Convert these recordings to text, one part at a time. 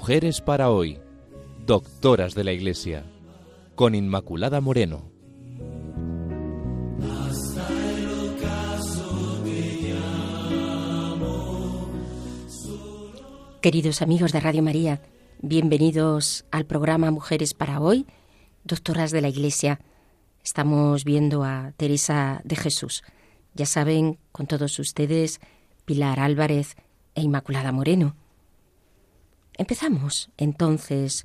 Mujeres para hoy, doctoras de la Iglesia, con Inmaculada Moreno. Queridos amigos de Radio María, bienvenidos al programa Mujeres para hoy, doctoras de la Iglesia. Estamos viendo a Teresa de Jesús. Ya saben, con todos ustedes, Pilar Álvarez e Inmaculada Moreno. Empezamos entonces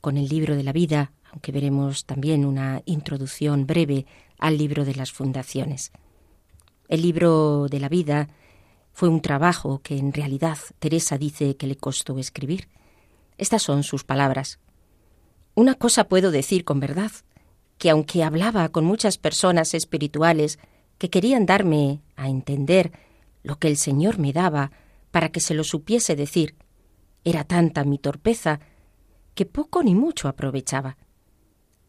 con el libro de la vida, aunque veremos también una introducción breve al libro de las fundaciones. El libro de la vida fue un trabajo que en realidad Teresa dice que le costó escribir. Estas son sus palabras. Una cosa puedo decir con verdad, que aunque hablaba con muchas personas espirituales que querían darme a entender lo que el Señor me daba para que se lo supiese decir, era tanta mi torpeza que poco ni mucho aprovechaba.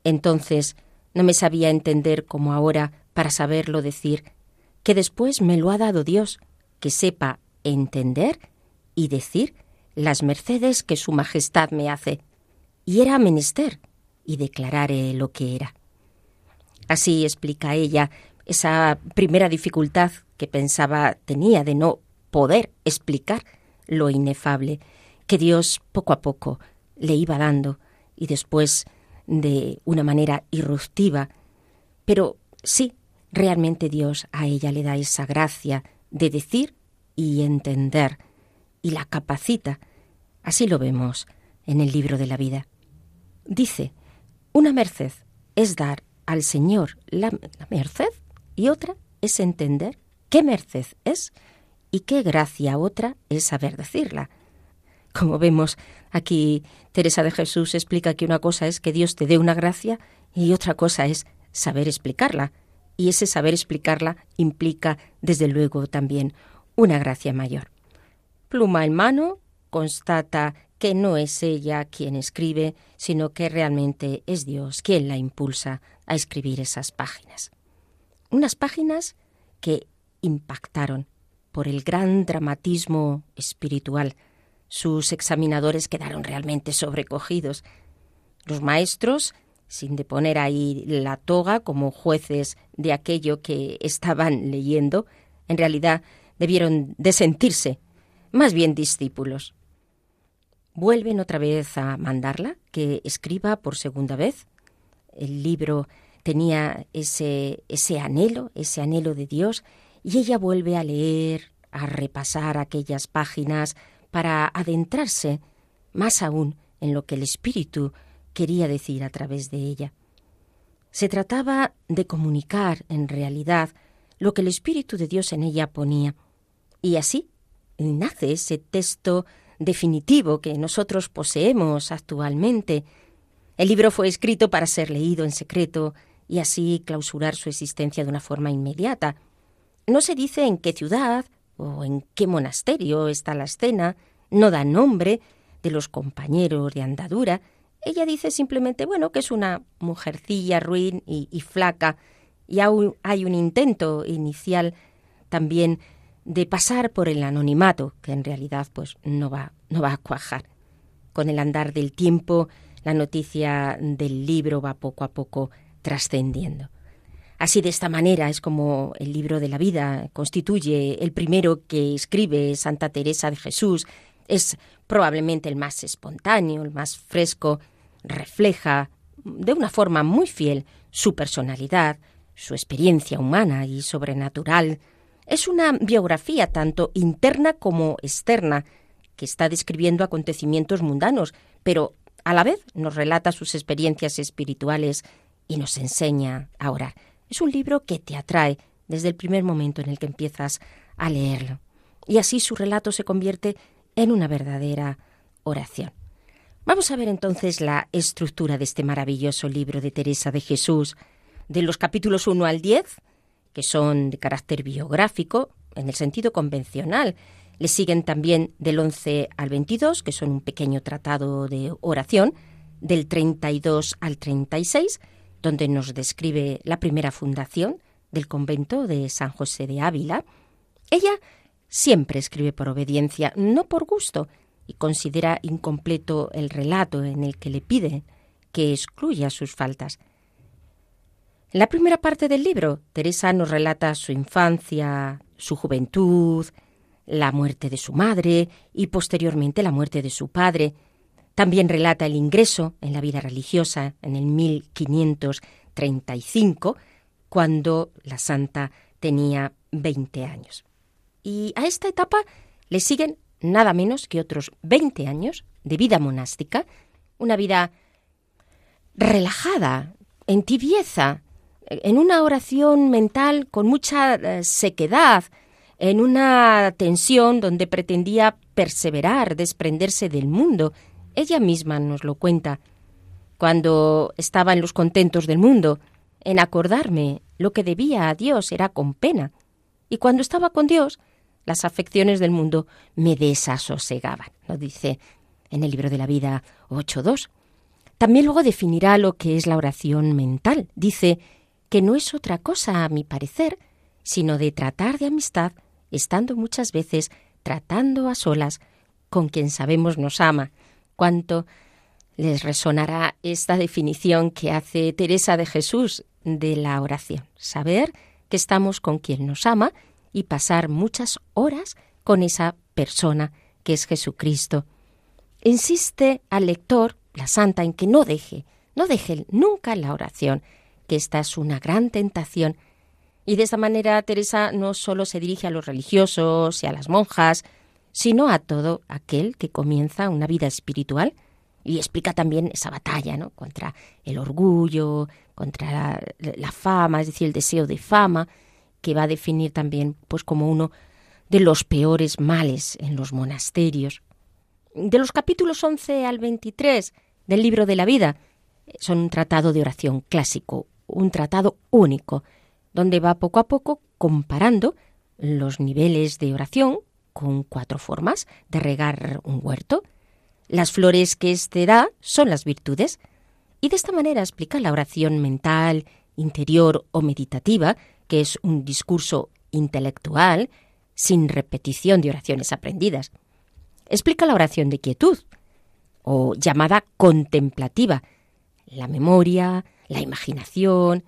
Entonces no me sabía entender como ahora para saberlo decir, que después me lo ha dado Dios, que sepa entender y decir las mercedes que Su Majestad me hace. Y era menester, y declararé lo que era. Así explica ella esa primera dificultad que pensaba tenía de no poder explicar lo inefable que Dios poco a poco le iba dando y después de una manera irruptiva. Pero sí, realmente Dios a ella le da esa gracia de decir y entender y la capacita. Así lo vemos en el libro de la vida. Dice, una merced es dar al Señor la, la merced y otra es entender qué merced es y qué gracia otra es saber decirla. Como vemos aquí, Teresa de Jesús explica que una cosa es que Dios te dé una gracia y otra cosa es saber explicarla. Y ese saber explicarla implica, desde luego, también una gracia mayor. Pluma en mano, constata que no es ella quien escribe, sino que realmente es Dios quien la impulsa a escribir esas páginas. Unas páginas que impactaron por el gran dramatismo espiritual sus examinadores quedaron realmente sobrecogidos. Los maestros, sin deponer ahí la toga como jueces de aquello que estaban leyendo, en realidad debieron de sentirse más bien discípulos. Vuelven otra vez a mandarla que escriba por segunda vez. El libro tenía ese, ese anhelo, ese anhelo de Dios, y ella vuelve a leer, a repasar aquellas páginas, para adentrarse más aún en lo que el Espíritu quería decir a través de ella. Se trataba de comunicar en realidad lo que el Espíritu de Dios en ella ponía. Y así nace ese texto definitivo que nosotros poseemos actualmente. El libro fue escrito para ser leído en secreto y así clausurar su existencia de una forma inmediata. No se dice en qué ciudad o en qué monasterio está la escena, no da nombre de los compañeros de andadura. Ella dice simplemente, bueno, que es una mujercilla ruin y, flaca, y aún hay un intento inicial también de pasar por el anonimato, que en realidad pues no va, no va a cuajar. Con el andar del tiempo, la noticia del libro va poco a poco trascendiendo. Así de esta manera es como el libro de la vida constituye el primero que escribe Santa Teresa de Jesús. Es probablemente el más espontáneo, el más fresco, refleja de una forma muy fiel su personalidad, su experiencia humana y sobrenatural. Es una biografía tanto interna como externa, que está describiendo acontecimientos mundanos, pero a la vez nos relata sus experiencias espirituales y nos enseña a orar. Es un libro que te atrae desde el primer momento en el que empiezas a leerlo. Y así su relato se convierte en una verdadera oración. Vamos a ver entonces la estructura de este maravilloso libro de Teresa de Jesús, de los capítulos 1 al 10, que son de carácter biográfico, en el sentido convencional. Le siguen también del 11 al 22, que son un pequeño tratado de oración, del 32 al 36, donde nos describe la primera fundación del convento de San José de Ávila. Ella siempre escribe por obediencia, no por gusto, y considera incompleto el relato en el que le pide que excluya sus faltas. En la primera parte del libro, Teresa nos relata su infancia, su juventud, la muerte de su madre y posteriormente la muerte de su padre. También relata el ingreso en la vida religiosa en el 1535, cuando la santa tenía 20 años. Y a esta etapa le siguen nada menos que otros 20 años de vida monástica, una vida relajada, en tibieza, en una oración mental con mucha eh, sequedad, en una tensión donde pretendía perseverar, desprenderse del mundo. Ella misma nos lo cuenta. Cuando estaba en los contentos del mundo, en acordarme lo que debía a Dios era con pena. Y cuando estaba con Dios, las afecciones del mundo me desasosegaban, lo dice en el libro de la vida 8.2. También luego definirá lo que es la oración mental. Dice que no es otra cosa, a mi parecer, sino de tratar de amistad, estando muchas veces tratando a solas con quien sabemos nos ama. Cuánto les resonará esta definición que hace Teresa de Jesús de la oración. Saber que estamos con quien nos ama y pasar muchas horas con esa persona que es Jesucristo. Insiste al lector, la santa, en que no deje, no deje nunca la oración, que esta es una gran tentación. Y de esta manera Teresa no solo se dirige a los religiosos y a las monjas, sino a todo aquel que comienza una vida espiritual y explica también esa batalla ¿no? contra el orgullo, contra la, fama, es decir, el deseo de fama, que va a definir también pues como uno de los peores males en los monasterios. De los capítulos 11 al 23 del libro de la vida son un tratado de oración clásico, un tratado único, donde va poco a poco comparando los niveles de oración con cuatro formas de regar un huerto. Las flores que éste da son las virtudes, y de esta manera explica la oración mental, interior o meditativa, que es un discurso intelectual sin repetición de oraciones aprendidas. Explica la oración de quietud, o llamada contemplativa, la memoria, la imaginación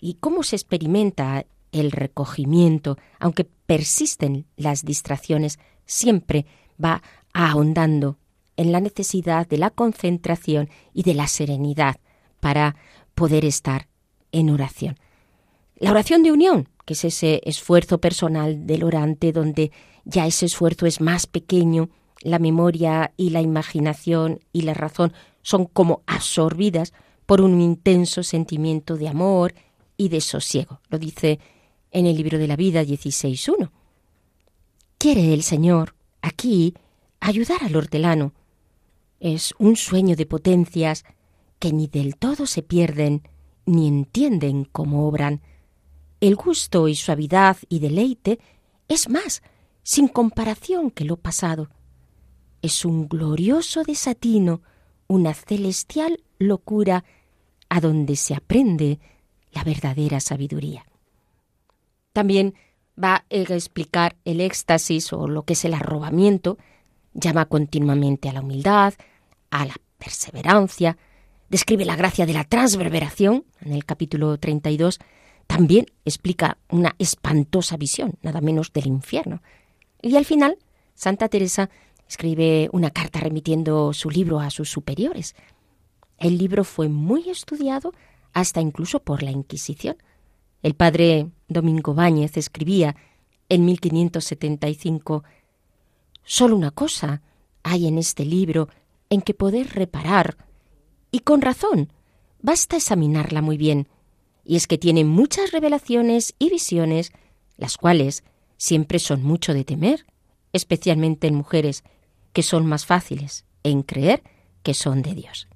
y cómo se experimenta el recogimiento, aunque persisten las distracciones, siempre va ahondando en la necesidad de la concentración y de la serenidad para poder estar en oración. La oración de unión, que es ese esfuerzo personal del orante donde ya ese esfuerzo es más pequeño, la memoria y la imaginación y la razón son como absorbidas por un intenso sentimiento de amor y de sosiego. Lo dice en el libro de la vida 16.1. Quiere el Señor aquí ayudar al hortelano. Es un sueño de potencias que ni del todo se pierden ni entienden cómo obran. El gusto y suavidad y deleite es más, sin comparación que lo pasado. Es un glorioso desatino, una celestial locura a donde se aprende la verdadera sabiduría. También va a explicar el éxtasis o lo que es el arrobamiento, llama continuamente a la humildad, a la perseverancia, describe la gracia de la transverberación en el capítulo 32, también explica una espantosa visión, nada menos del infierno. Y al final, Santa Teresa escribe una carta remitiendo su libro a sus superiores, el libro fue muy estudiado hasta incluso por la Inquisición. El padre Domingo Báñez escribía en 1575 Solo una cosa hay en este libro en que poder reparar, y con razón, basta examinarla muy bien, y es que tiene muchas revelaciones y visiones, las cuales siempre son mucho de temer, especialmente en mujeres, que son más fáciles en creer que son de Dios.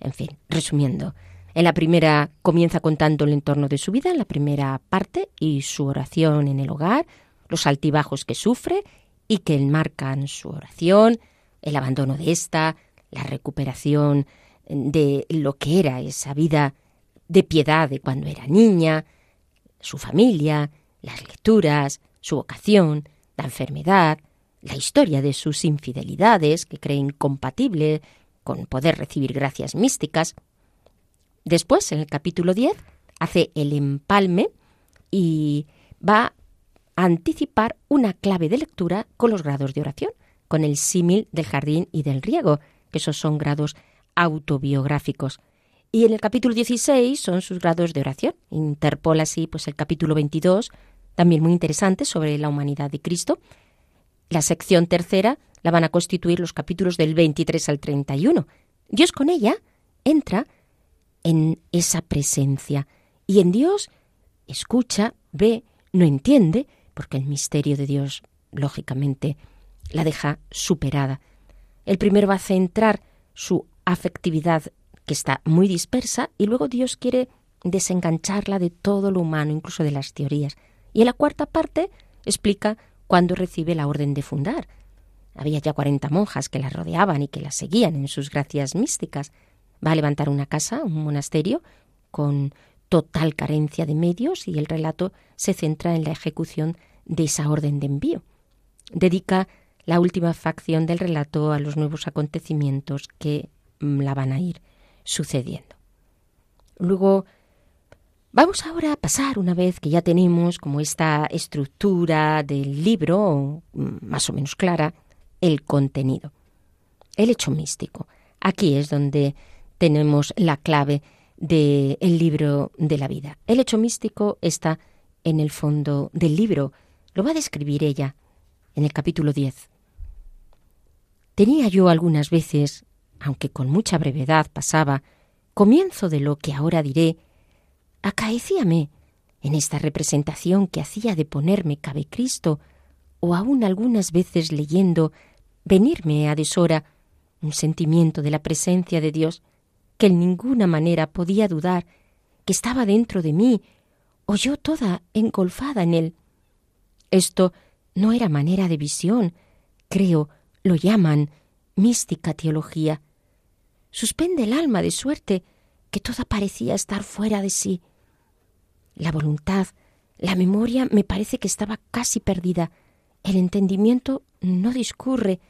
En fin, resumiendo, en la primera comienza contando el entorno de su vida, en la primera parte, y su oración en el hogar, los altibajos que sufre y que enmarcan su oración, el abandono de esta, la recuperación de lo que era esa vida de piedad de cuando era niña, su familia, las lecturas, su vocación, la enfermedad, la historia de sus infidelidades, que cree incompatible con poder recibir gracias místicas. Después, en el capítulo 10, hace el empalme y va a anticipar una clave de lectura con los grados de oración, con el símil del jardín y del riego, que esos son grados autobiográficos. Y en el capítulo 16 son sus grados de oración. Interpola así pues el capítulo 22, también muy interesante sobre la humanidad de Cristo. La sección tercera la van a constituir los capítulos del 23 al 31. Dios con ella entra en esa presencia y en Dios escucha, ve, no entiende, porque el misterio de Dios, lógicamente, la deja superada. El primero va a centrar su afectividad que está muy dispersa y luego Dios quiere desengancharla de todo lo humano, incluso de las teorías. Y en la cuarta parte explica cuándo recibe la orden de fundar. Había ya cuarenta monjas que la rodeaban y que la seguían en sus gracias místicas. Va a levantar una casa, un monasterio, con total carencia de medios y el relato se centra en la ejecución de esa orden de envío. Dedica la última facción del relato a los nuevos acontecimientos que mm, la van a ir sucediendo. Luego, vamos ahora a pasar, una vez que ya tenemos como esta estructura del libro mm, más o menos clara, el contenido. El hecho místico. Aquí es donde tenemos la clave del libro de la vida. El hecho místico está en el fondo del libro. Lo va a describir ella en el capítulo 10. Tenía yo algunas veces aunque con mucha brevedad pasaba, comienzo de lo que ahora diré, acaecíame en esta representación que hacía de ponerme cabe Cristo, o aun algunas veces leyendo, venirme a deshora un sentimiento de la presencia de Dios que en ninguna manera podía dudar que estaba dentro de mí, o yo toda engolfada en él. Esto no era manera de visión, creo, lo llaman mística teología. Suspende el alma de suerte que toda parecía estar fuera de sí. La voluntad, la memoria me parece que estaba casi perdida. El entendimiento no discurre,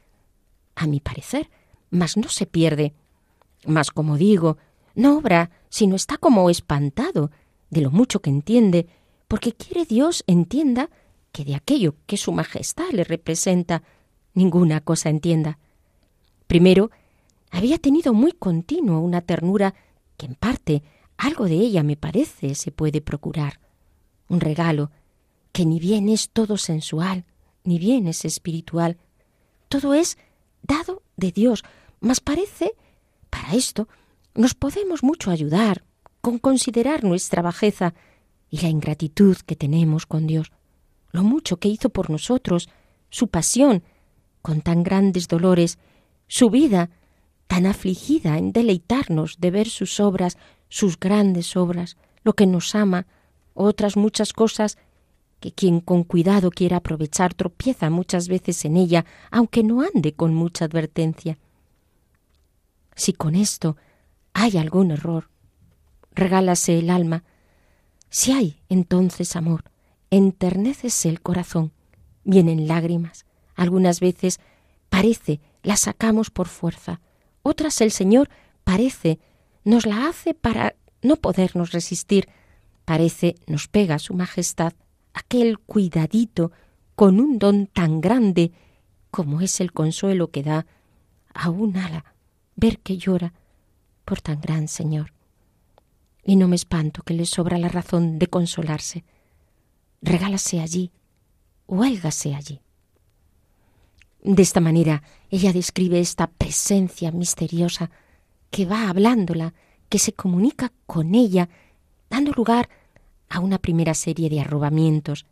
a mi parecer, mas no se pierde. Mas, como digo, no obra, sino está como espantado de lo mucho que entiende, porque quiere Dios entienda que de aquello que su majestad le representa, ninguna cosa entienda. Primero, había tenido muy continuo una ternura que en parte algo de ella me parece se puede procurar. Un regalo que ni bien es todo sensual, ni bien es espiritual. Todo es dado de Dios, mas parece, para esto, nos podemos mucho ayudar con considerar nuestra bajeza y la ingratitud que tenemos con Dios, lo mucho que hizo por nosotros, su pasión, con tan grandes dolores su vida tan afligida en deleitarnos de ver sus obras, sus grandes obras, lo que nos ama, otras muchas cosas que quien con cuidado quiera aprovechar tropieza muchas veces en ella, aunque no ande con mucha advertencia. Si con esto hay algún error, regálase el alma. Si hay entonces amor, enternécese el corazón, vienen lágrimas, algunas veces parece la sacamos por fuerza. Otras el Señor parece nos la hace para no podernos resistir. Parece nos pega su majestad aquel cuidadito con un don tan grande como es el consuelo que da a un ala ver que llora por tan gran Señor. Y no me espanto que le sobra la razón de consolarse. Regálase allí, huélgase allí. De esta manera ella describe esta presencia misteriosa que va hablándola, que se comunica con ella, dando lugar a una primera serie de arrobamientos.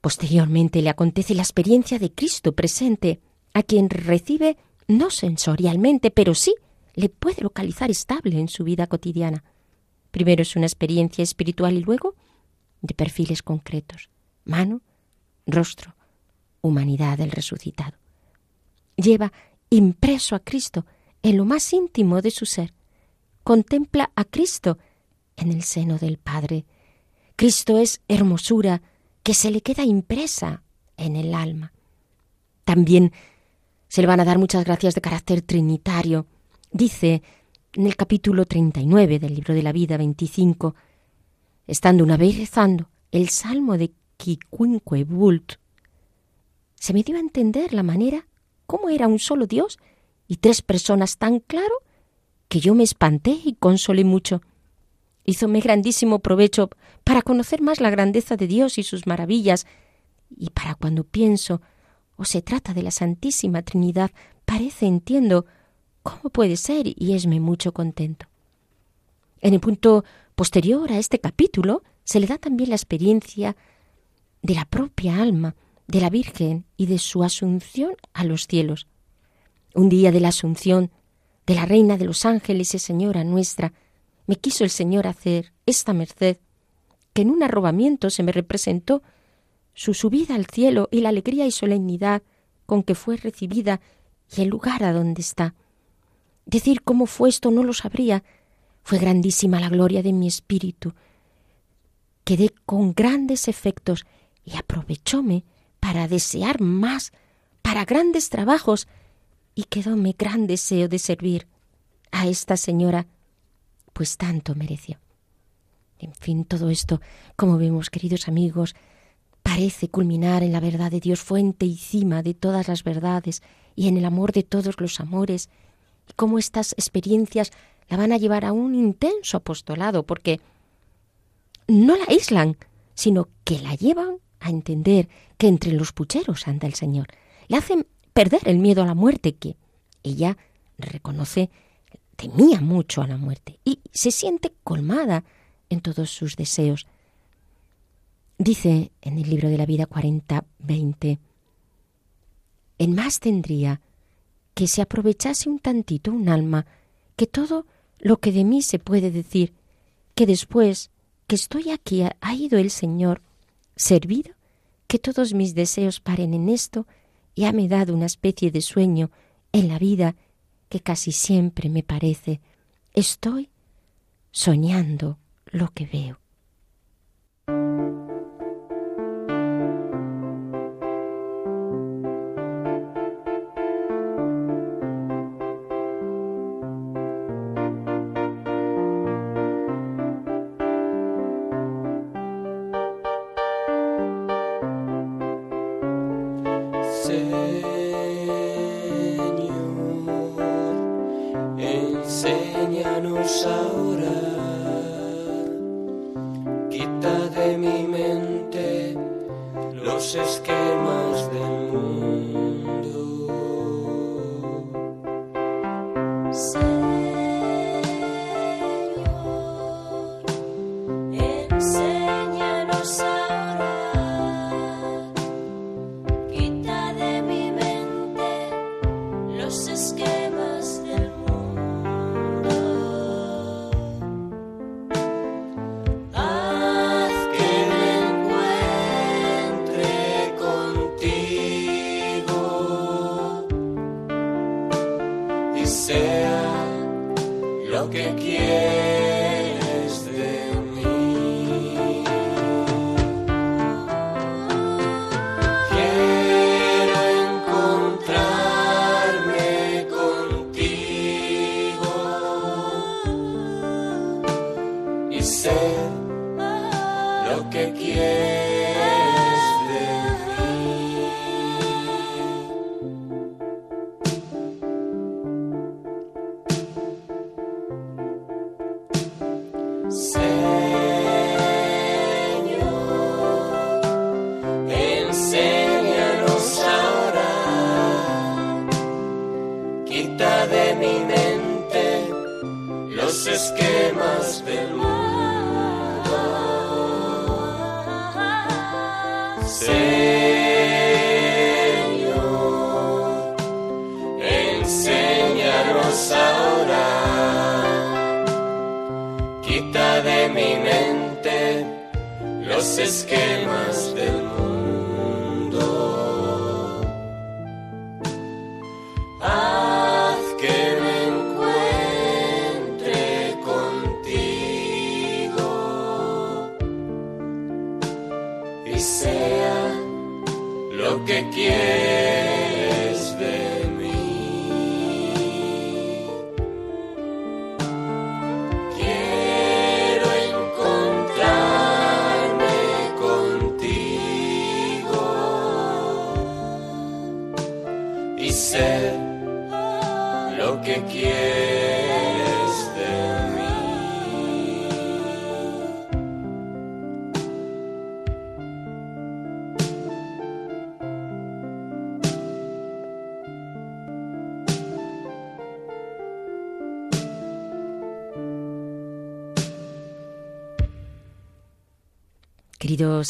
Posteriormente le acontece la experiencia de Cristo presente, a quien recibe no sensorialmente, pero sí le puede localizar estable en su vida cotidiana. Primero es una experiencia espiritual y luego de perfiles concretos, mano, rostro, humanidad del resucitado. Lleva impreso a Cristo en lo más íntimo de su ser. Contempla a Cristo en el seno del Padre. Cristo es hermosura que se le queda impresa en el alma. También se le van a dar muchas gracias de carácter trinitario. Dice en el capítulo 39 del libro de la vida 25, estando una vez rezando el salmo de Kikunque Bult, se me dio a entender la manera cómo era un solo Dios y tres personas tan claro que yo me espanté y consolé mucho. Hízome grandísimo provecho para conocer más la grandeza de Dios y sus maravillas, y para cuando pienso o se trata de la Santísima Trinidad, parece entiendo cómo puede ser y esme mucho contento. En el punto posterior a este capítulo se le da también la experiencia de la propia alma de la Virgen y de su asunción a los cielos. Un día de la asunción de la Reina de los Ángeles y Señora nuestra, me quiso el Señor hacer esta merced, que en un arrobamiento se me representó su subida al cielo y la alegría y solemnidad con que fue recibida y el lugar a donde está. Decir cómo fue esto no lo sabría. Fue grandísima la gloria de mi espíritu. Quedé con grandes efectos y aprovechóme para desear más, para grandes trabajos, y quedóme gran deseo de servir a esta señora, pues tanto mereció. En fin, todo esto, como vemos, queridos amigos, parece culminar en la verdad de Dios, fuente y cima de todas las verdades, y en el amor de todos los amores, y cómo estas experiencias la van a llevar a un intenso apostolado, porque no la aíslan, sino que la llevan a entender que entre los pucheros anda el Señor. Le hacen perder el miedo a la muerte, que ella reconoce, temía mucho a la muerte y se siente colmada en todos sus deseos. Dice en el libro de la vida 40-20, en más tendría que se aprovechase un tantito un alma que todo lo que de mí se puede decir, que después que estoy aquí ha ido el Señor servido, que todos mis deseos paren en esto y ha me dado una especie de sueño en la vida que casi siempre me parece estoy soñando lo que veo.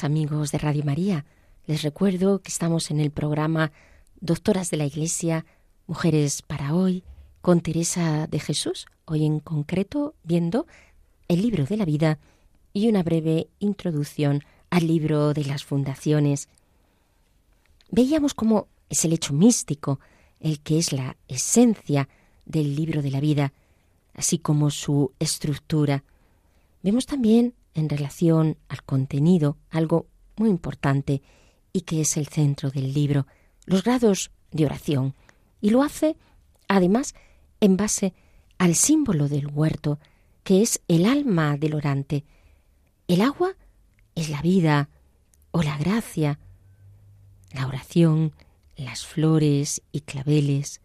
Amigos de Radio María, les recuerdo que estamos en el programa Doctoras de la Iglesia, Mujeres para hoy, con Teresa de Jesús, hoy en concreto viendo el libro de la vida y una breve introducción al libro de las fundaciones. Veíamos cómo es el hecho místico el que es la esencia del libro de la vida, así como su estructura. Vemos también en relación al contenido algo muy importante y que es el centro del libro, los grados de oración. Y lo hace, además, en base al símbolo del huerto, que es el alma del orante. El agua es la vida o la gracia, la oración, las flores y claveles,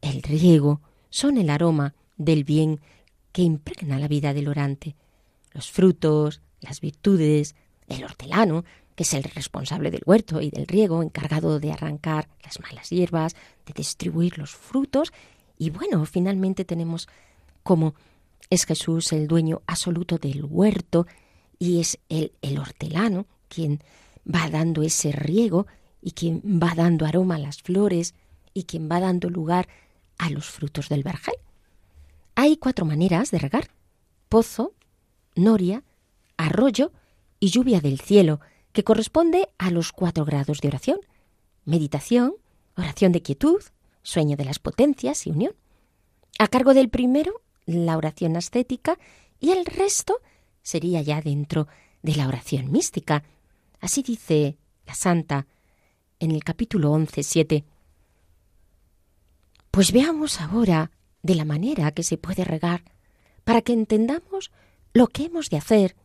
el riego son el aroma del bien que impregna la vida del orante los frutos, las virtudes, el hortelano, que es el responsable del huerto y del riego, encargado de arrancar las malas hierbas, de distribuir los frutos, y bueno, finalmente tenemos como es Jesús el dueño absoluto del huerto y es el, el hortelano quien va dando ese riego y quien va dando aroma a las flores y quien va dando lugar a los frutos del vergel. Hay cuatro maneras de regar. Pozo, noria, arroyo y lluvia del cielo, que corresponde a los cuatro grados de oración. Meditación, oración de quietud, sueño de las potencias y unión. A cargo del primero, la oración ascética y el resto sería ya dentro de la oración mística. Así dice la santa en el capítulo 11, 7. Pues veamos ahora de la manera que se puede regar para que entendamos lo que hemos de hacer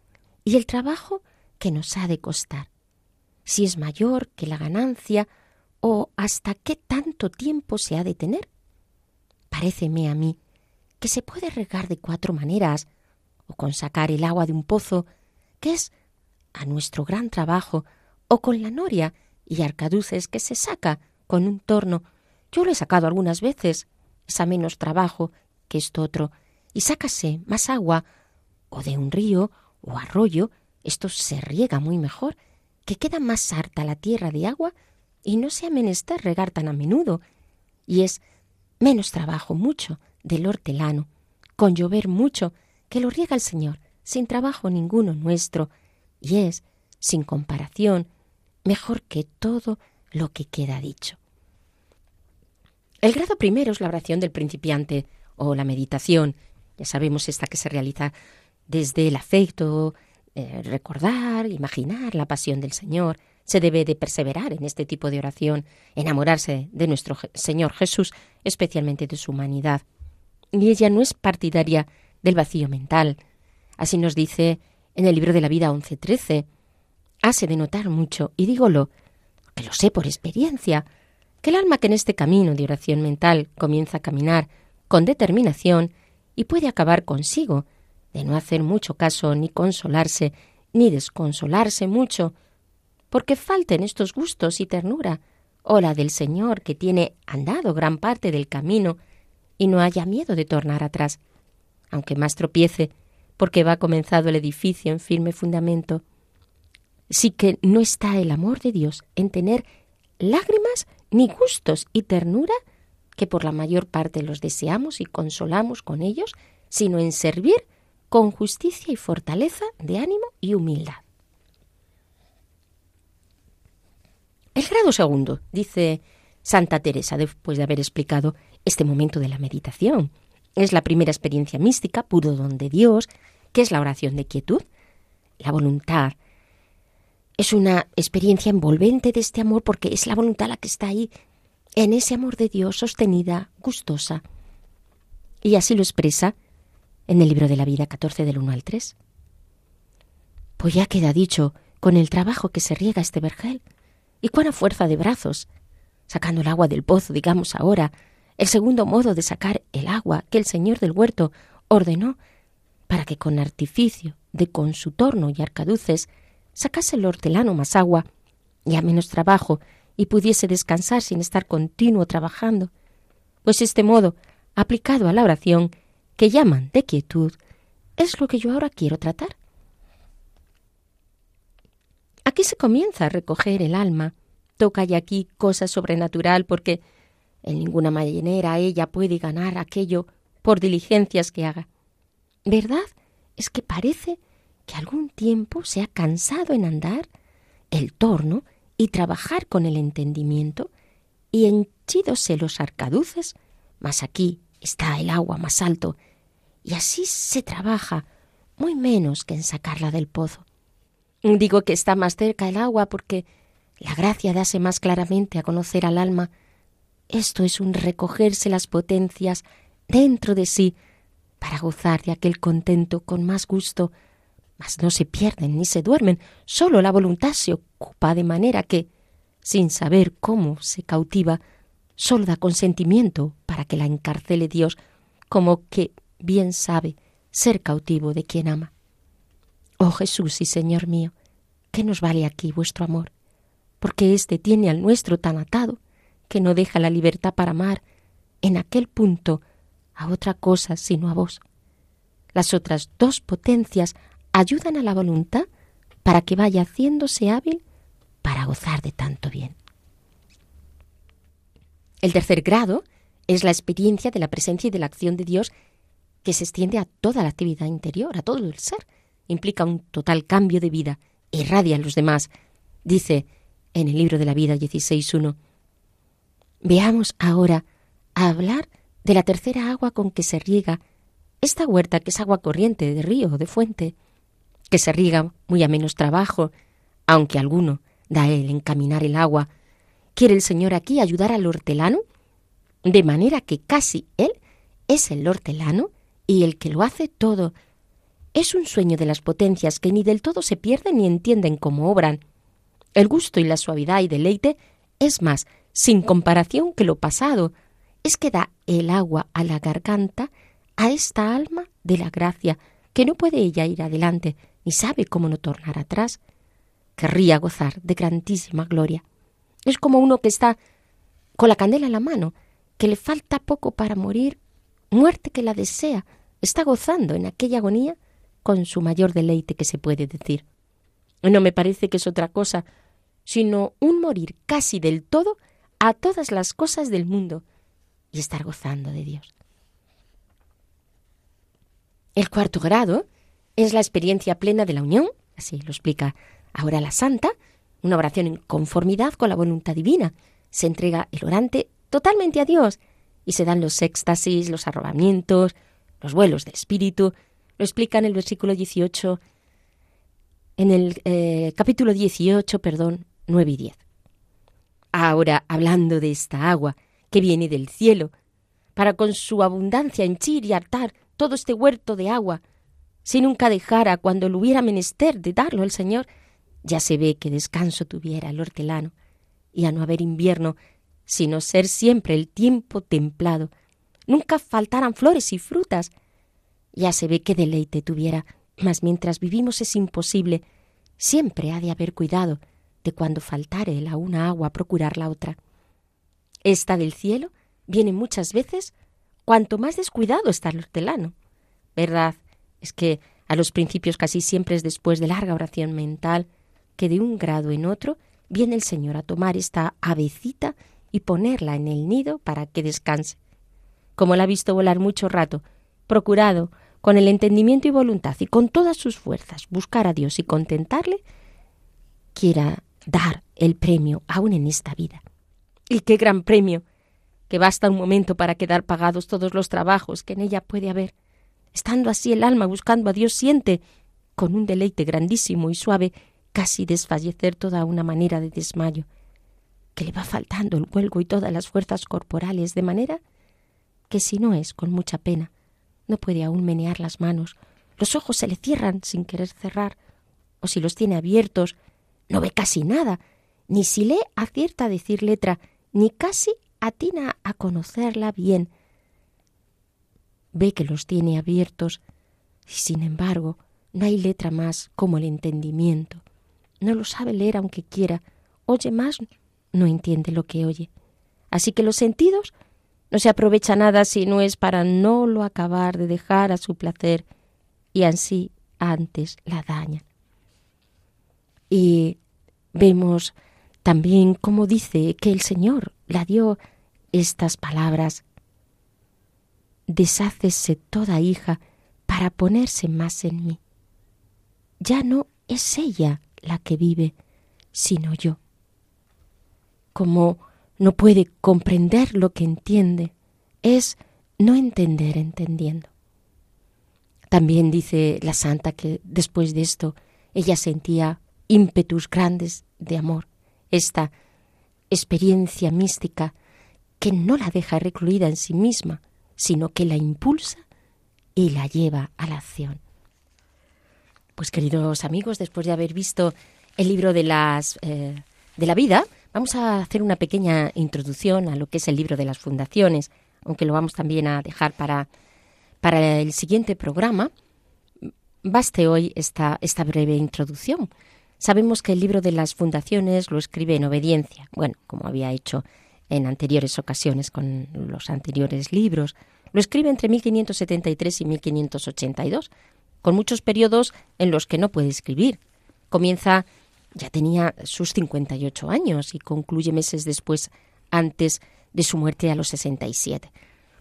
y el trabajo que nos ha de costar, si es mayor que la ganancia o hasta qué tanto tiempo se ha de tener. Paréceme a mí que se puede regar de cuatro maneras, o con sacar el agua de un pozo, que es a nuestro gran trabajo, o con la noria y arcaduces que se saca con un torno. Yo lo he sacado algunas veces, es a menos trabajo que esto otro, y sácase más agua o de un río o arroyo, esto se riega muy mejor, que queda más harta la tierra de agua y no se menester regar tan a menudo, y es menos trabajo mucho del hortelano, con llover mucho, que lo riega el Señor, sin trabajo ninguno nuestro, y es, sin comparación, mejor que todo lo que queda dicho. El grado primero es la oración del principiante o la meditación, ya sabemos esta que se realiza desde el afecto, eh, recordar, imaginar la pasión del Señor. Se debe de perseverar en este tipo de oración, enamorarse de nuestro Señor Jesús, especialmente de su humanidad. Y ella no es partidaria del vacío mental. Así nos dice en el libro de la vida 11.13. Hace de notar mucho, y dígolo, que lo sé por experiencia, que el alma que en este camino de oración mental comienza a caminar con determinación y puede acabar consigo de no hacer mucho caso, ni consolarse, ni desconsolarse mucho, porque falten estos gustos y ternura, o la del Señor que tiene andado gran parte del camino y no haya miedo de tornar atrás, aunque más tropiece, porque va comenzado el edificio en firme fundamento. Sí que no está el amor de Dios en tener lágrimas, ni gustos y ternura, que por la mayor parte los deseamos y consolamos con ellos, sino en servir con justicia y fortaleza de ánimo y humildad. El grado segundo, dice Santa Teresa, después de haber explicado este momento de la meditación, es la primera experiencia mística, puro don de Dios, que es la oración de quietud, la voluntad Es una experiencia envolvente de este amor porque es la voluntad la que está ahí, en ese amor de Dios sostenida, gustosa. Y así lo expresa en el libro de la vida 14 del 1 al 3. Pues ya queda dicho con el trabajo que se riega este vergel y cuán a fuerza de brazos, sacando el agua del pozo, digamos ahora, el segundo modo de sacar el agua que el señor del huerto ordenó para que con artificio de con su torno y arcaduces sacase el hortelano más agua y a menos trabajo y pudiese descansar sin estar continuo trabajando, pues este modo, aplicado a la oración, que llaman de quietud, es lo que yo ahora quiero tratar. Aquí se comienza a recoger el alma, toca ya aquí cosa sobrenatural porque en ninguna manera ella puede ganar aquello por diligencias que haga. ¿Verdad? Es que parece que algún tiempo se ha cansado en andar el torno y trabajar con el entendimiento, y henchídose los arcaduces, mas aquí está el agua más alto, y así se trabaja muy menos que en sacarla del pozo. Digo que está más cerca el agua porque la gracia dase más claramente a conocer al alma. Esto es un recogerse las potencias dentro de sí para gozar de aquel contento con más gusto, mas no se pierden ni se duermen, solo la voluntad se ocupa de manera que, sin saber cómo se cautiva, solo da consentimiento para que la encarcele Dios, como que bien sabe ser cautivo de quien ama. Oh Jesús y Señor mío, ¿qué nos vale aquí vuestro amor? Porque éste tiene al nuestro tan atado que no deja la libertad para amar en aquel punto a otra cosa sino a vos. Las otras dos potencias ayudan a la voluntad para que vaya haciéndose hábil para gozar de tanto bien. El tercer grado es la experiencia de la presencia y de la acción de Dios que se extiende a toda la actividad interior, a todo el ser. Implica un total cambio de vida, irradia a los demás. Dice en el libro de la vida 16.1. Veamos ahora a hablar de la tercera agua con que se riega esta huerta que es agua corriente de río o de fuente que se riega muy a menos trabajo, aunque alguno da él encaminar el agua. ¿Quiere el Señor aquí ayudar al hortelano? De manera que casi él es el hortelano y el que lo hace todo. Es un sueño de las potencias que ni del todo se pierden ni entienden cómo obran. El gusto y la suavidad y deleite es más, sin comparación que lo pasado, es que da el agua a la garganta a esta alma de la gracia, que no puede ella ir adelante, ni sabe cómo no tornar atrás. Querría gozar de grandísima gloria. Es como uno que está con la candela en la mano, que le falta poco para morir, muerte que la desea, está gozando en aquella agonía con su mayor deleite que se puede decir. No me parece que es otra cosa, sino un morir casi del todo a todas las cosas del mundo y estar gozando de Dios. El cuarto grado es la experiencia plena de la unión, así lo explica ahora la santa, una oración en conformidad con la voluntad divina. Se entrega el orante totalmente a Dios y se dan los éxtasis, los arrobamientos, los vuelos del espíritu. Lo explica en el versículo 18, en el eh, capítulo 18, perdón, 9 y 10. Ahora, hablando de esta agua que viene del cielo, para con su abundancia henchir y hartar todo este huerto de agua, si nunca dejara cuando lo hubiera menester de darlo el Señor, ya se ve que descanso tuviera el hortelano, y a no haber invierno, sino ser siempre el tiempo templado, nunca faltaran flores y frutas, ya se ve que deleite tuviera, mas mientras vivimos es imposible, siempre ha de haber cuidado de cuando faltare la una agua procurar la otra. Esta del cielo viene muchas veces cuanto más descuidado está el hortelano. ¿Verdad? es que a los principios casi siempre es después de larga oración mental que de un grado en otro viene el Señor a tomar esta avecita y ponerla en el nido para que descanse. Como la ha visto volar mucho rato, procurado, con el entendimiento y voluntad y con todas sus fuerzas, buscar a Dios y contentarle, quiera dar el premio aún en esta vida. Y qué gran premio, que basta un momento para quedar pagados todos los trabajos que en ella puede haber. Estando así el alma buscando a Dios siente, con un deleite grandísimo y suave, casi desfallecer toda una manera de desmayo, que le va faltando el huelgo y todas las fuerzas corporales, de manera que si no es con mucha pena, no puede aún menear las manos, los ojos se le cierran sin querer cerrar, o si los tiene abiertos, no ve casi nada, ni si lee acierta a decir letra, ni casi atina a conocerla bien. Ve que los tiene abiertos, y sin embargo, no hay letra más como el entendimiento. No lo sabe leer aunque quiera, oye más, no entiende lo que oye. Así que los sentidos no se aprovecha nada si no es para no lo acabar de dejar a su placer y así antes la daña. Y vemos también cómo dice que el Señor la dio estas palabras. Deshácese toda hija para ponerse más en mí. Ya no es ella la que vive, sino yo. Como no puede comprender lo que entiende, es no entender entendiendo. También dice la santa que después de esto ella sentía ímpetus grandes de amor, esta experiencia mística que no la deja recluida en sí misma, sino que la impulsa y la lleva a la acción. Pues queridos amigos, después de haber visto el libro de las eh, de la vida, Vamos a hacer una pequeña introducción a lo que es el libro de las fundaciones, aunque lo vamos también a dejar para, para el siguiente programa. Baste hoy esta, esta breve introducción. Sabemos que el libro de las fundaciones lo escribe en obediencia, bueno, como había hecho en anteriores ocasiones con los anteriores libros. Lo escribe entre 1573 y 1582, con muchos periodos en los que no puede escribir. Comienza ya tenía sus 58 años y concluye meses después, antes de su muerte a los 67.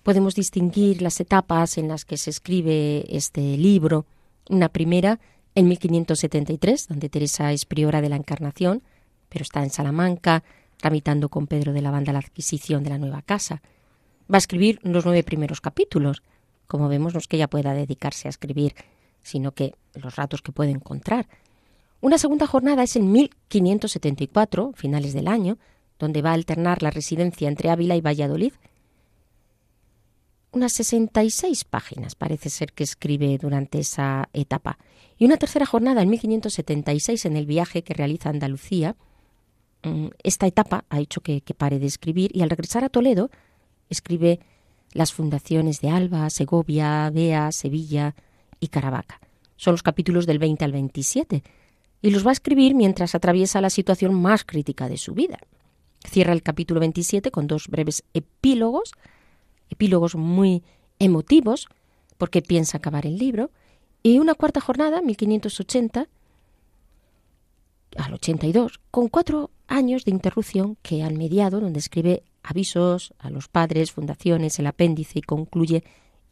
Podemos distinguir las etapas en las que se escribe este libro. Una primera, en 1573, donde Teresa es priora de la Encarnación, pero está en Salamanca, tramitando con Pedro de la Banda la adquisición de la nueva casa. Va a escribir los nueve primeros capítulos. Como vemos, no es que ella pueda dedicarse a escribir, sino que los ratos que puede encontrar. Una segunda jornada es en 1574, finales del año, donde va a alternar la residencia entre Ávila y Valladolid. Unas 66 páginas parece ser que escribe durante esa etapa. Y una tercera jornada en 1576 en el viaje que realiza Andalucía. Mm, esta etapa ha hecho que, que pare de escribir y al regresar a Toledo escribe las fundaciones de Alba, Segovia, Bea, Sevilla y Caravaca. Son los capítulos del 20 al 27 y los va a escribir mientras atraviesa la situación más crítica de su vida. Cierra el capítulo 27 con dos breves epílogos, epílogos muy emotivos, porque piensa acabar el libro, y una cuarta jornada, 1580, al 82, con cuatro años de interrupción que al mediado, donde escribe avisos a los padres, fundaciones, el apéndice y concluye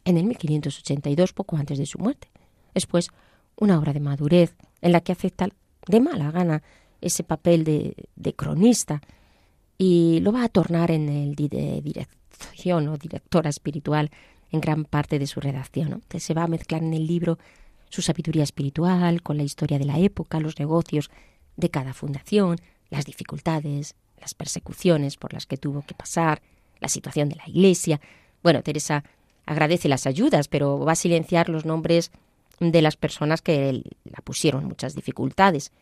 en el 1582, poco antes de su muerte. Después, una obra de madurez en la que acepta de mala gana ese papel de, cronista y lo va a tornar en el de dirección o directora espiritual en gran parte de su redacción. se va a mezclar en el libro su sabiduría espiritual con la historia de la época, los negocios de cada fundación, las dificultades, las persecuciones por las que tuvo que pasar, la situación de la Iglesia. Bueno, Teresa agradece las ayudas, pero va a silenciar los nombres de las personas que la pusieron muchas dificultades.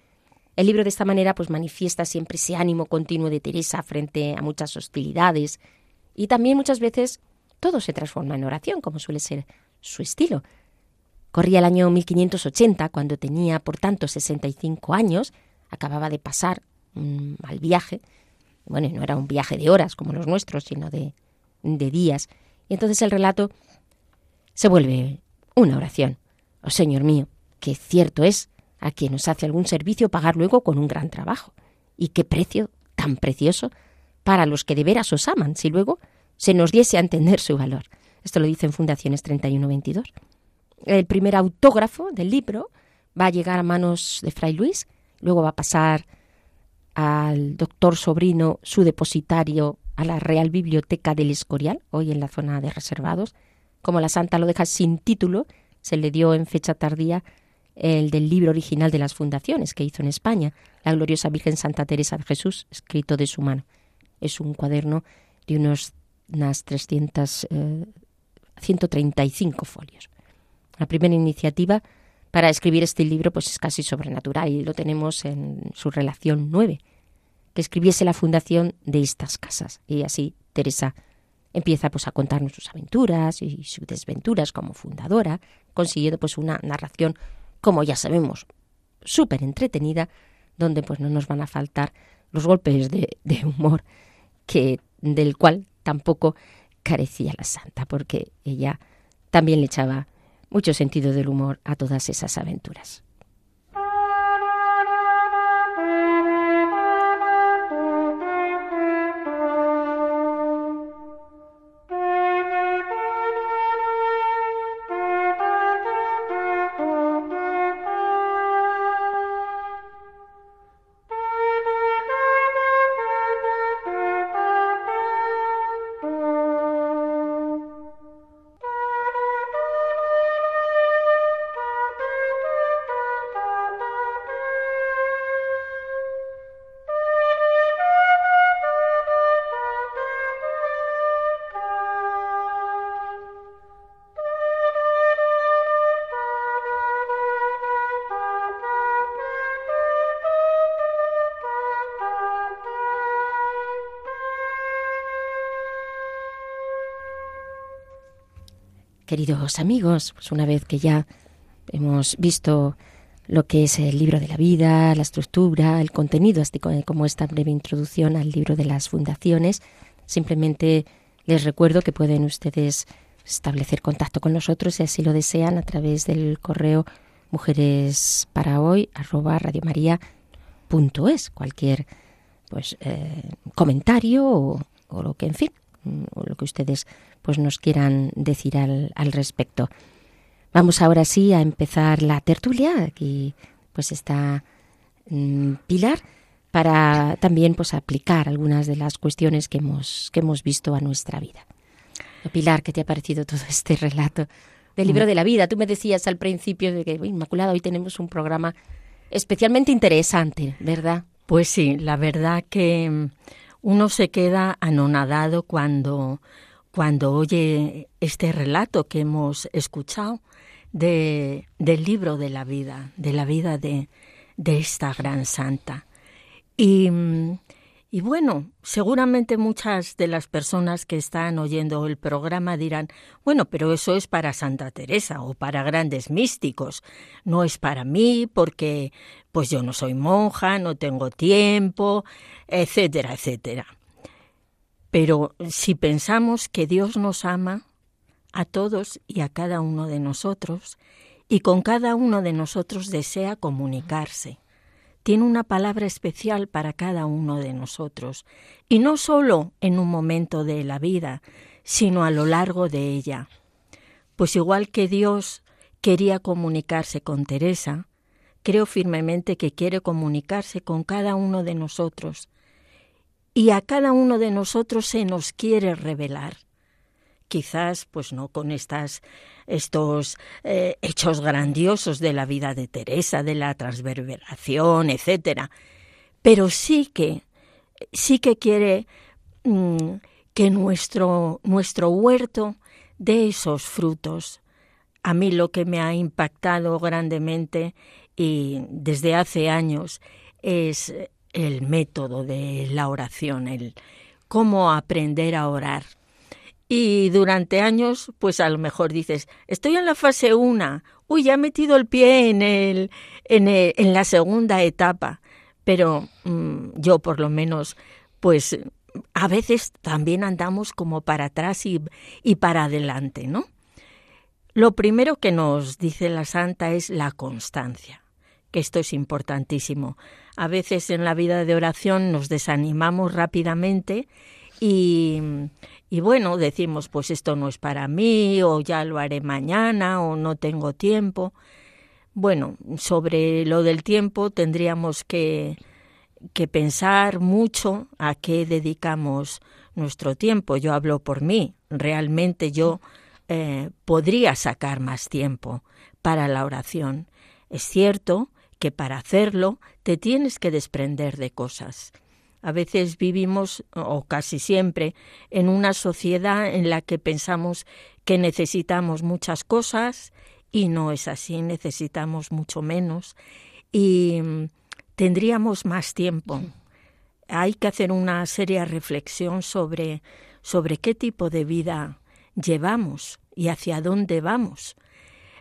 El libro de esta manera pues manifiesta siempre ese ánimo continuo de Teresa frente a muchas hostilidades y también muchas veces todo se transforma en oración, como suele ser su estilo. Corría el año 1580, cuando tenía, por tanto, 65 años, acababa de pasar un mal viaje. Bueno, no era un viaje de horas como los nuestros, sino de, de días. Y entonces el relato se vuelve una oración. Señor mío, qué cierto es a quien nos hace algún servicio pagar luego con un gran trabajo. Y qué precio tan precioso para los que de veras os aman, si luego se nos diese a entender su valor. Esto lo dice en Fundaciones 31-22. El primer autógrafo del libro va a llegar a manos de Fray Luis, luego va a pasar al doctor sobrino, su depositario, a la Real Biblioteca del Escorial, hoy en la zona de reservados. Como la santa lo deja sin título, se le dio en fecha tardía el del libro original de las fundaciones que hizo en España, la gloriosa Virgen Santa Teresa de Jesús, escrito de su mano. Es un cuaderno de unos, unas 300, 135 eh, folios. La primera iniciativa para escribir este libro pues es casi sobrenatural y lo tenemos en su relación 9, que escribiese la fundación de estas casas. Y así Teresa empieza pues a contarnos sus aventuras y sus desventuras como fundadora, consiguiendo pues una narración, como ya sabemos, súper entretenida, donde pues no nos van a faltar los golpes de, de humor que del cual tampoco carecía la santa, porque ella también le echaba mucho sentido del humor a todas esas aventuras. Queridos amigos, pues una vez que ya hemos visto lo que es el libro de la vida, la estructura, el contenido, así como esta breve introducción al libro de las fundaciones, simplemente les recuerdo que pueden ustedes establecer contacto con nosotros si así lo desean a través del correo mujeres para hoy cualquier pues eh, comentario o, lo que en fin o lo que ustedes pues nos quieran decir al, al respecto. Vamos ahora sí a empezar la tertulia. Aquí pues está mm, Pilar para también pues aplicar algunas de las cuestiones que hemos, que hemos visto a nuestra vida. Pilar, ¿qué te ha parecido todo este relato del libro de la vida? Tú me decías al principio de que, Inmaculada, hoy tenemos un programa especialmente interesante, ¿verdad? Pues sí, la verdad que uno se queda anonadado cuando cuando oye este relato que hemos escuchado de, del libro de la vida, de la vida de, de esta gran santa. Y, y, bueno, seguramente muchas de las personas que están oyendo el programa dirán, bueno, pero eso es para Santa Teresa o para grandes místicos, no es para mí porque pues yo no soy monja, no tengo tiempo, etcétera, etcétera. Pero si pensamos que Dios nos ama a todos y a cada uno de nosotros, y con cada uno de nosotros desea comunicarse, tiene una palabra especial para cada uno de nosotros, y no solo en un momento de la vida, sino a lo largo de ella. Pues igual que Dios quería comunicarse con Teresa, creo firmemente que quiere comunicarse con cada uno de nosotros, y a cada uno de nosotros se nos quiere revelar. Quizás, pues no con estas, estos eh, hechos grandiosos de la vida de Teresa, de la transverberación, etcétera, pero sí que, sí que quiere mm, que nuestro, nuestro huerto dé esos frutos. A mí lo que me ha impactado grandemente y desde hace años es el método de la oración, el cómo aprender a orar. Y durante años, pues a lo mejor dices, estoy en la fase una, uy, ya he metido el pie en, el, en, en la segunda etapa, pero mm, yo por lo menos, pues a veces también andamos como para atrás y, y para adelante, ¿no? Lo primero que nos dice la santa es la constancia, que esto es importantísimo. A veces en la vida de oración nos desanimamos rápidamente y, y bueno, decimos, pues esto no es para mí, o ya lo haré mañana, o no tengo tiempo. Bueno, sobre lo del tiempo tendríamos que, que pensar mucho a qué dedicamos nuestro tiempo. Yo hablo por mí. Realmente yo eh, podría sacar más tiempo para la oración. Es cierto que para hacerlo te tienes que desprender de cosas. A veces vivimos, o casi siempre, en una sociedad en la que pensamos que necesitamos muchas cosas y no es así, necesitamos mucho menos y mm, tendríamos más tiempo. Hay que hacer una seria reflexión sobre, sobre qué tipo de vida llevamos y hacia dónde vamos.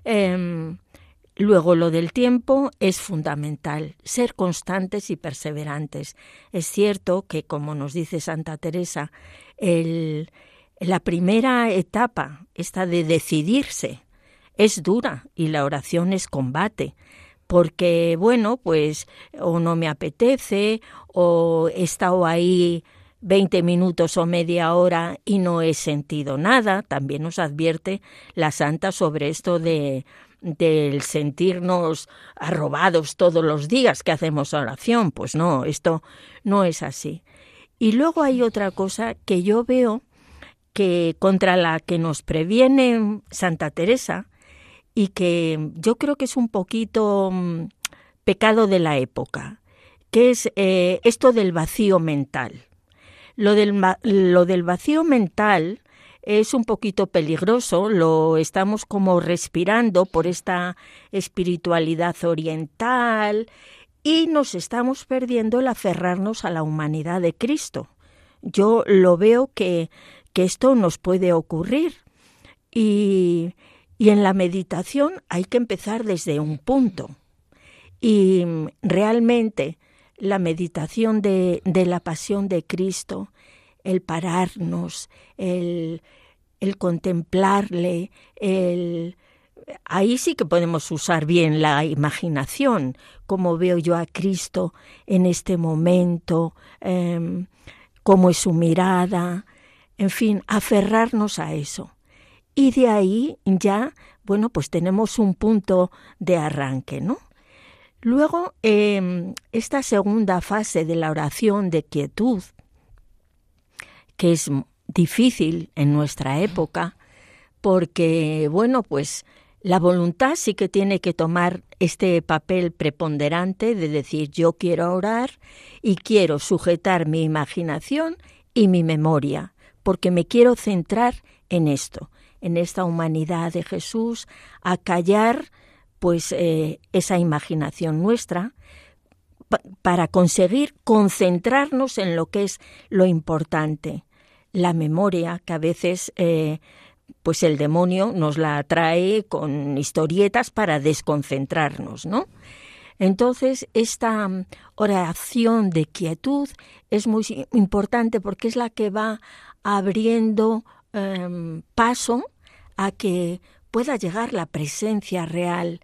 Em, luego, lo del tiempo es fundamental, ser constantes y perseverantes. Es cierto que, como nos dice Santa Teresa, la primera etapa, esta de decidirse, es dura y la oración es combate, porque, bueno, pues o no me apetece o he estado ahí 20 minutos o media hora y no he sentido nada. También nos advierte la santa sobre esto de del sentirnos arrobados todos los días que hacemos oración. Pues no, esto no es así. Y luego hay otra cosa que yo veo que contra la que nos previene Santa Teresa y que yo creo que es un poquito mm, pecado de la época, que es eh, esto del vacío mental. Lo del, lo del vacío mental es un poquito peligroso, lo estamos como respirando por esta espiritualidad oriental y nos estamos perdiendo el aferrarnos a la humanidad de Cristo. Yo lo veo que, que esto nos puede ocurrir y, y en la meditación hay que empezar desde un punto. Y realmente la meditación de, la pasión de Cristo, el pararnos, el, el contemplarle, el, ahí sí que podemos usar bien la imaginación, como veo yo a Cristo en este momento, eh, cómo es su mirada, en fin, aferrarnos a eso. Y de ahí ya, bueno, pues tenemos un punto de arranque, ¿no? Luego, em, esta segunda fase de la oración de quietud, que es difícil en nuestra época, porque, bueno, pues la voluntad sí que tiene que tomar este papel preponderante de decir yo quiero orar y quiero sujetar mi imaginación y mi memoria, porque me quiero centrar en esto, en esta humanidad de Jesús, a callar pues eh, esa imaginación nuestra para conseguir concentrarnos en lo que es lo importante, la memoria que a veces eh, pues el demonio nos la trae con historietas para desconcentrarnos, ¿no? Entonces, esta mm, oración de quietud es muy importante porque es la que va abriendo em, paso a que pueda llegar la presencia real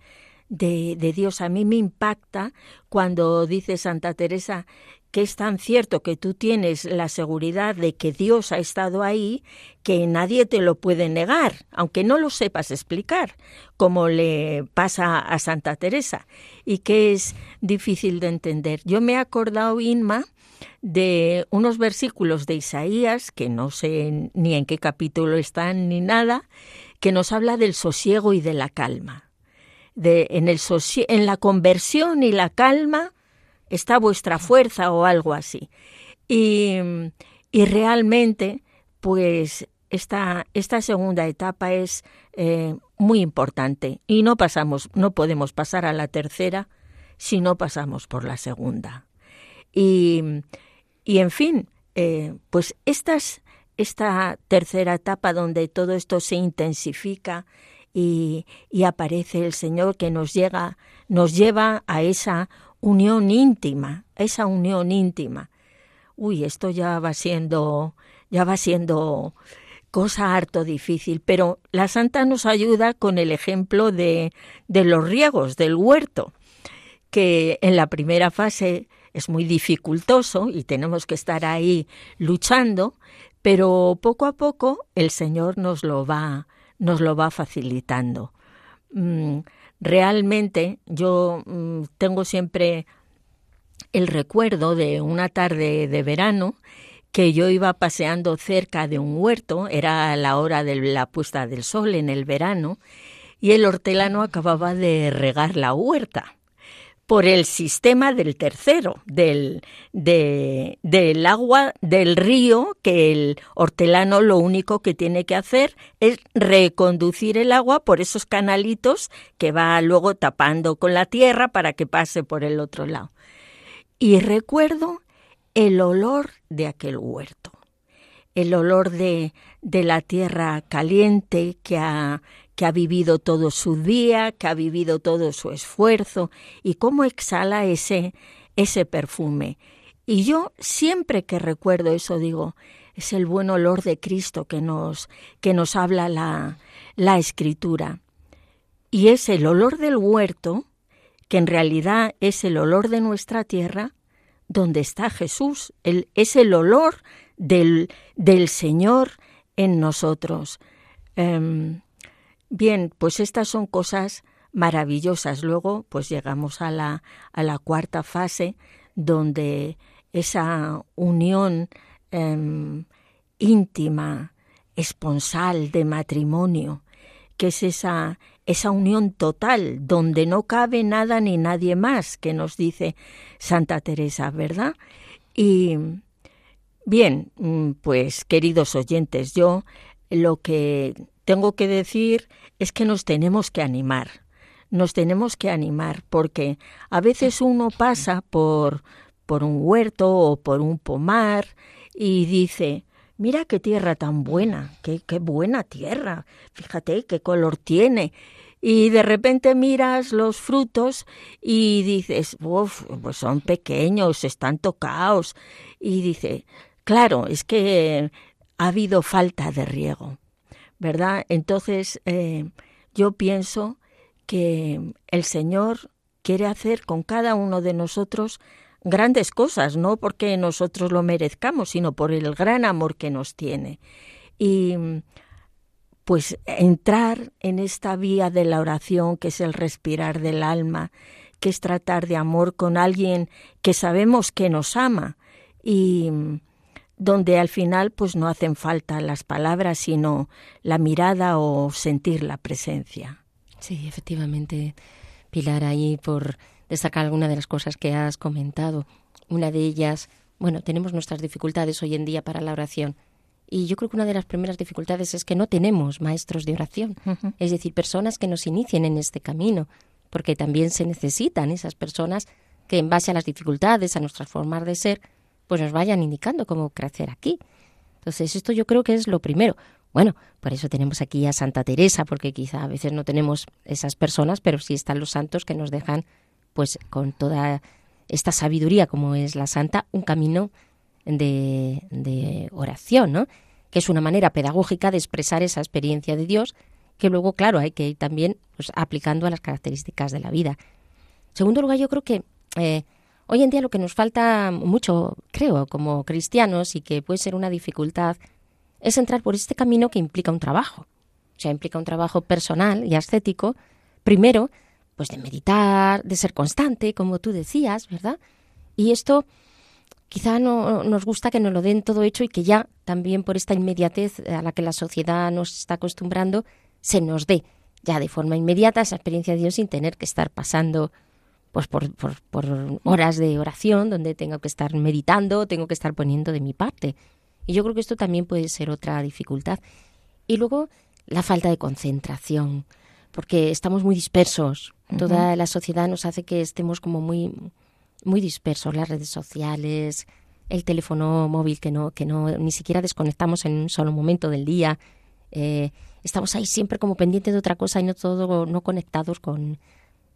de, de, Dios. A mí me impacta cuando dice Santa Teresa que es tan cierto que tú tienes la seguridad de que Dios ha estado ahí, que nadie te lo puede negar, aunque no lo sepas explicar, como le pasa a Santa Teresa, y que es difícil de entender. Yo me he acordado, Inma, de unos versículos de Isaías, que no sé ni en qué capítulo están ni nada, que nos habla del sosiego y de la calma. De, en, el en la conversión y la calma está vuestra fuerza o algo así. Y, y realmente, pues esta, esta, segunda etapa es eh, muy importante y no pasamos, no podemos pasar a la tercera si no pasamos por la segunda. Y, y en fin, eh, pues estas esta tercera etapa donde todo esto se intensifica y, aparece el Señor que nos llega, nos lleva a esa unión íntima, esa unión íntima. Uy, esto ya va siendo, ya va siendo cosa harto difícil, pero la Santa nos ayuda con el ejemplo de, de los riegos, del huerto, que en la primera fase es muy dificultoso y tenemos que estar ahí luchando, pero poco a poco el Señor nos lo va, nos lo va facilitando. Mm, realmente yo mm, tengo siempre el recuerdo de una tarde de verano que yo iba paseando cerca de un huerto, era la hora de la puesta del sol en el verano, y el hortelano acababa de regar la huerta por el sistema del tercero, del, del agua del río, que el hortelano lo único que tiene que hacer es reconducir el agua por esos canalitos que va luego tapando con la tierra para que pase por el otro lado. Y recuerdo el olor de aquel huerto, el olor de, de la tierra caliente que ha, que ha vivido todo su día, que ha vivido todo su esfuerzo y cómo exhala ese, ese perfume. Y yo siempre que recuerdo eso digo, es el buen olor de Cristo que nos, que nos habla la, la escritura. Y es el olor del huerto, que en realidad es el olor de nuestra tierra, donde está Jesús. El, es el olor del, del Señor en nosotros. Em, Bien, pues estas son cosas maravillosas. Luego, pues llegamos a la, a la cuarta fase, donde esa unión em, íntima, esponsal de matrimonio, que es esa, esa unión total, donde no cabe nada ni nadie más, que nos dice Santa Teresa, ¿verdad? Y bien, mm, pues queridos oyentes, yo lo que tengo que decir es que nos tenemos que animar, nos tenemos que animar, porque a veces uno pasa por, por un huerto o por un pomar y dice, mira qué tierra tan buena, qué, qué buena tierra, fíjate qué color tiene. Y de repente miras los frutos y dices, uff, pues son pequeños, están tocados. Y dice, claro, es que ha habido falta de riego. ¿Verdad? Entonces, eh, yo pienso que el Señor quiere hacer con cada uno de nosotros grandes cosas, no porque nosotros lo merezcamos, sino por el gran amor que nos tiene. Y pues entrar en esta vía de la oración, que es el respirar del alma, que es tratar de amor con alguien que sabemos que nos ama y donde al final pues no hacen falta las palabras, sino la mirada o sentir la presencia. Sí, efectivamente, Pilar, ahí por destacar alguna de las cosas que has comentado. Una de ellas, bueno, tenemos nuestras dificultades hoy en día para la oración. Y yo creo que una de las primeras dificultades es que no tenemos maestros de oración, es decir, personas que nos inicien en este camino, porque también se necesitan esas personas que en base a las dificultades, a nuestra forma de ser, pues nos vayan indicando cómo crecer aquí. Entonces, esto yo creo que es lo primero. Bueno, por eso tenemos aquí a Santa Teresa, porque quizá a veces no tenemos esas personas, pero sí están los santos que nos dejan, pues con toda esta sabiduría como es la santa, un camino de, oración, ¿no? Que es una manera pedagógica de expresar esa experiencia de Dios, que luego, claro, hay que ir también pues, aplicando a las características de la vida. En segundo lugar, yo creo que eh, Hoy en día lo que nos falta mucho, creo, como cristianos y que puede ser una dificultad, es entrar por este camino que implica un trabajo. O sea, implica un trabajo personal y ascético, primero, pues de meditar, de ser constante, como tú decías, ¿verdad? Y esto quizá no nos gusta que nos lo den todo hecho y que ya también por esta inmediatez a la que la sociedad nos está acostumbrando, se nos dé ya de forma inmediata esa experiencia de Dios sin tener que estar pasando pues por, por, horas de oración donde tengo que estar meditando, tengo que estar poniendo de mi parte. Y yo creo que esto también puede ser otra dificultad. Y luego la falta de concentración, porque estamos muy dispersos. Toda la sociedad nos hace que estemos como muy, muy dispersos. Las redes sociales, el teléfono móvil que no, que no ni siquiera desconectamos en un solo momento del día. Eh, estamos ahí siempre como pendientes de otra cosa y no todo, no conectados con,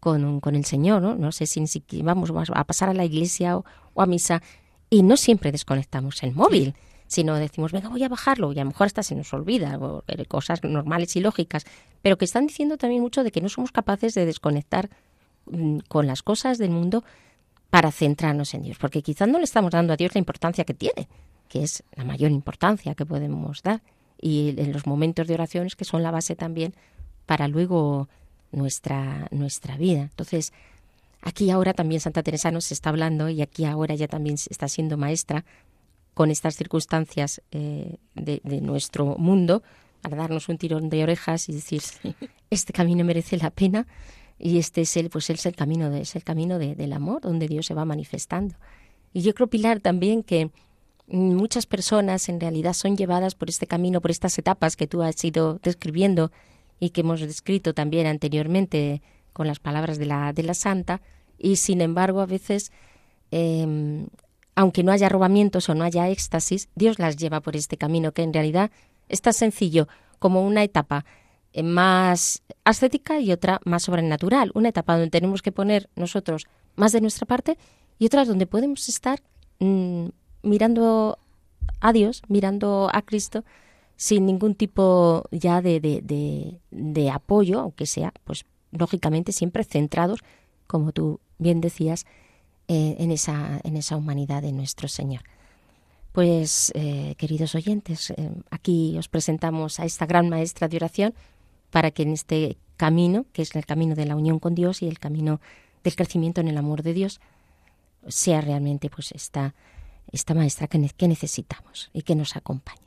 con, con el Señor, ¿no? No sé si, vamos a pasar a la iglesia o, a misa y no siempre desconectamos el móvil, sino decimos, venga, voy a bajarlo y a lo mejor hasta se nos olvida, o, cosas normales y lógicas, pero que están diciendo también mucho de que no somos capaces de desconectar mm, con las cosas del mundo para centrarnos en Dios, porque quizás no le estamos dando a Dios la importancia que tiene, que es la mayor importancia que podemos dar, y en los momentos de oraciones que son la base también para luego nuestra, nuestra vida. Entonces, aquí ahora también Santa Teresa nos está hablando y aquí ahora ya también está siendo maestra con estas circunstancias eh, de, nuestro mundo para darnos un tirón de orejas y decir, este camino merece la pena y este es el, pues es el camino, de, es el camino del amor, donde Dios se va manifestando. Y yo creo, Pilar, también que muchas personas en realidad son llevadas por este camino, por estas etapas que tú has ido describiendo y que hemos descrito también anteriormente con las palabras de la, de la santa, y sin embargo a veces, em, aunque no haya robamientos o no haya éxtasis, Dios las lleva por este camino que en realidad es tan sencillo como una etapa eh, más ascética y otra más sobrenatural, una etapa donde tenemos que poner nosotros más de nuestra parte y otra donde podemos estar mm, mirando a Dios, mirando a Cristo, sin ningún tipo ya de, de, de, apoyo, aunque sea, pues lógicamente siempre centrados, como tú bien decías, eh, en, esa, en esa humanidad de nuestro Señor. Pues, eh, queridos oyentes, eh, aquí os presentamos a esta gran maestra de oración para que en este camino, que es el camino de la unión con Dios y el camino del crecimiento en el amor de Dios, sea realmente pues esta esta maestra que, necesitamos y que nos acompañe.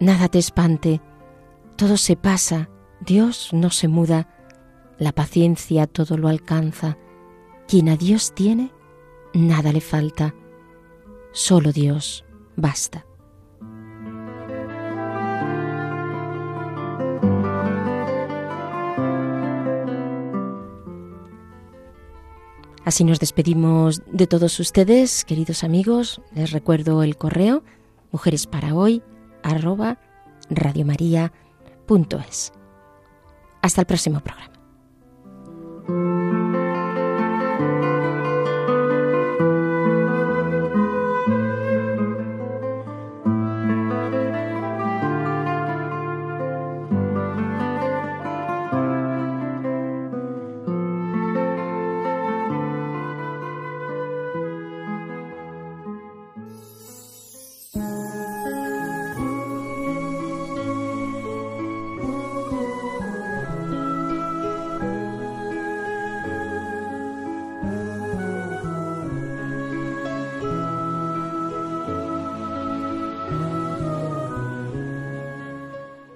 nada te espante, todo se pasa, Dios no se muda, la paciencia todo lo alcanza, quien a Dios tiene, nada le falta, solo Dios basta. Así nos despedimos de todos ustedes, queridos amigos. Les recuerdo el correo mujeresparahoy arroba Hasta el próximo programa.